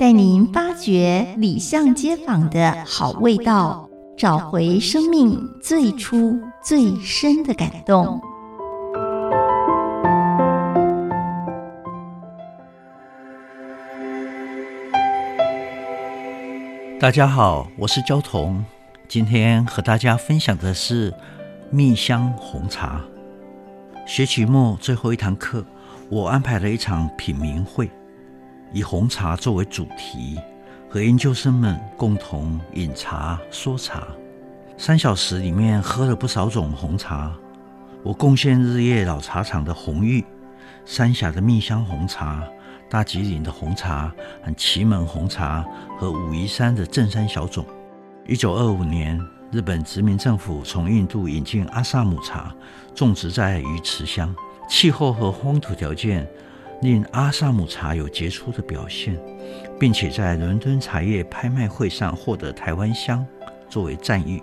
带您发掘里巷街坊的好味道。找回生命最初最深的感动。大家好，我是焦桐，今天和大家分享的是蜜香红茶。学期末最后一堂课，我安排了一场品茗会，以红茶作为主题。和研究生们共同饮茶说茶，三小时里面喝了不少种红茶。我贡献日夜老茶厂的红玉、三峡的蜜香红茶、大吉岭的红茶、和祁门红茶和武夷山的正山小种。一九二五年，日本殖民政府从印度引进阿萨姆茶，种植在鱼池乡，气候和风土条件。令阿萨姆茶有杰出的表现，并且在伦敦茶叶拍卖会上获得台湾香作为赞誉，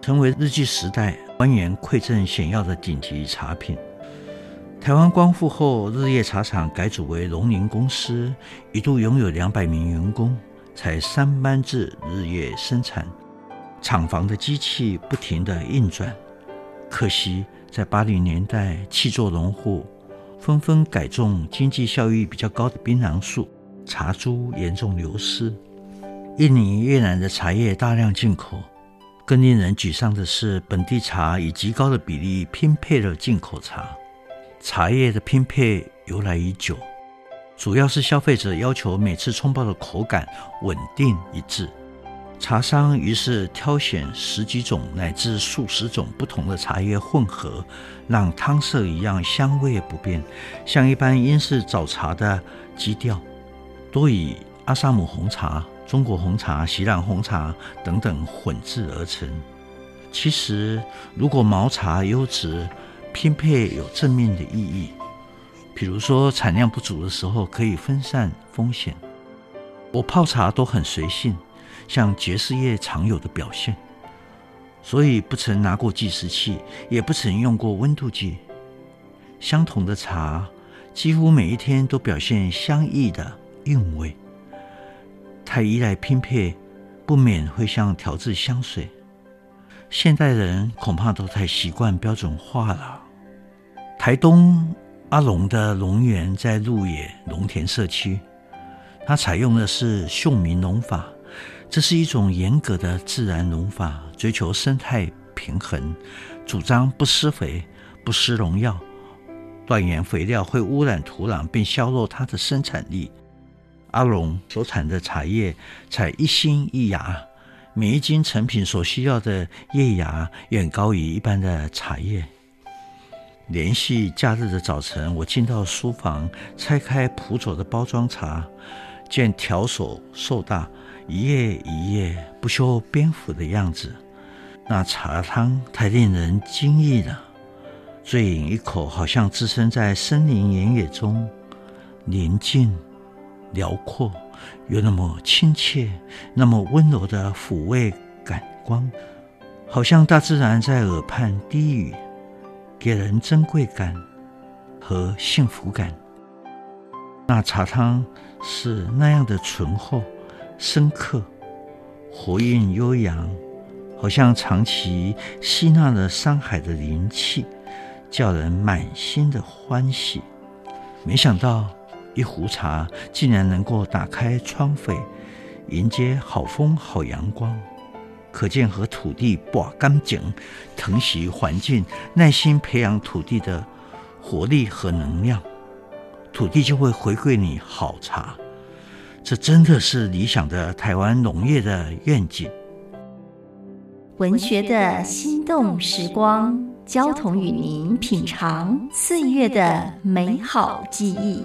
成为日据时代官员馈赠显要的顶级茶品。台湾光复后，日夜茶厂改组为龙林公司，一度拥有两百名员工，采三班制日夜生产，厂房的机器不停地运转。可惜在八零年代，弃作农户。纷纷改种经济效益比较高的槟榔树，茶株严重流失。印尼、越南的茶叶大量进口，更令人沮丧的是，本地茶以极高的比例拼配了进口茶。茶叶的拼配由来已久，主要是消费者要求每次冲泡的口感稳定一致。茶商于是挑选十几种乃至数十种不同的茶叶混合，让汤色一样，香味不变，像一般英式早茶的基调，多以阿萨姆红茶、中国红茶、锡兰红茶等等混制而成。其实，如果毛茶优质，拼配有正面的意义，比如说产量不足的时候可以分散风险。我泡茶都很随性。像爵士乐常有的表现，所以不曾拿过计时器，也不曾用过温度计。相同的茶，几乎每一天都表现相异的韵味。太依赖拼配，不免会像调制香水。现代人恐怕都太习惯标准化了。台东阿龙的龙园在鹿野农田社区，它采用的是秀明农法。这是一种严格的自然农法，追求生态平衡，主张不施肥、不施农药，断言肥料会污染土壤并削弱它的生产力。阿龙所产的茶叶采一心一芽，每一斤成品所需要的叶芽远高于一般的茶叶。连续假日的早晨，我进到书房，拆开朴拙的包装茶，见条索硕大。一页一页不修边幅的样子，那茶汤太令人惊异了。醉饮一口，好像置身在森林原野中，宁静、辽阔，又那么亲切，那么温柔的抚慰感官，好像大自然在耳畔低语，给人珍贵感和幸福感。那茶汤是那样的醇厚。深刻，活韵悠扬，好像长期吸纳了山海的灵气，叫人满心的欢喜。没想到一壶茶竟然能够打开窗扉，迎接好风好阳光，可见和土地把干净，疼惜环境，耐心培养土地的活力和能量，土地就会回馈你好茶。这真的是理想的台湾农业的愿景。文学的心动时光，交同与您品尝岁月的美好记忆。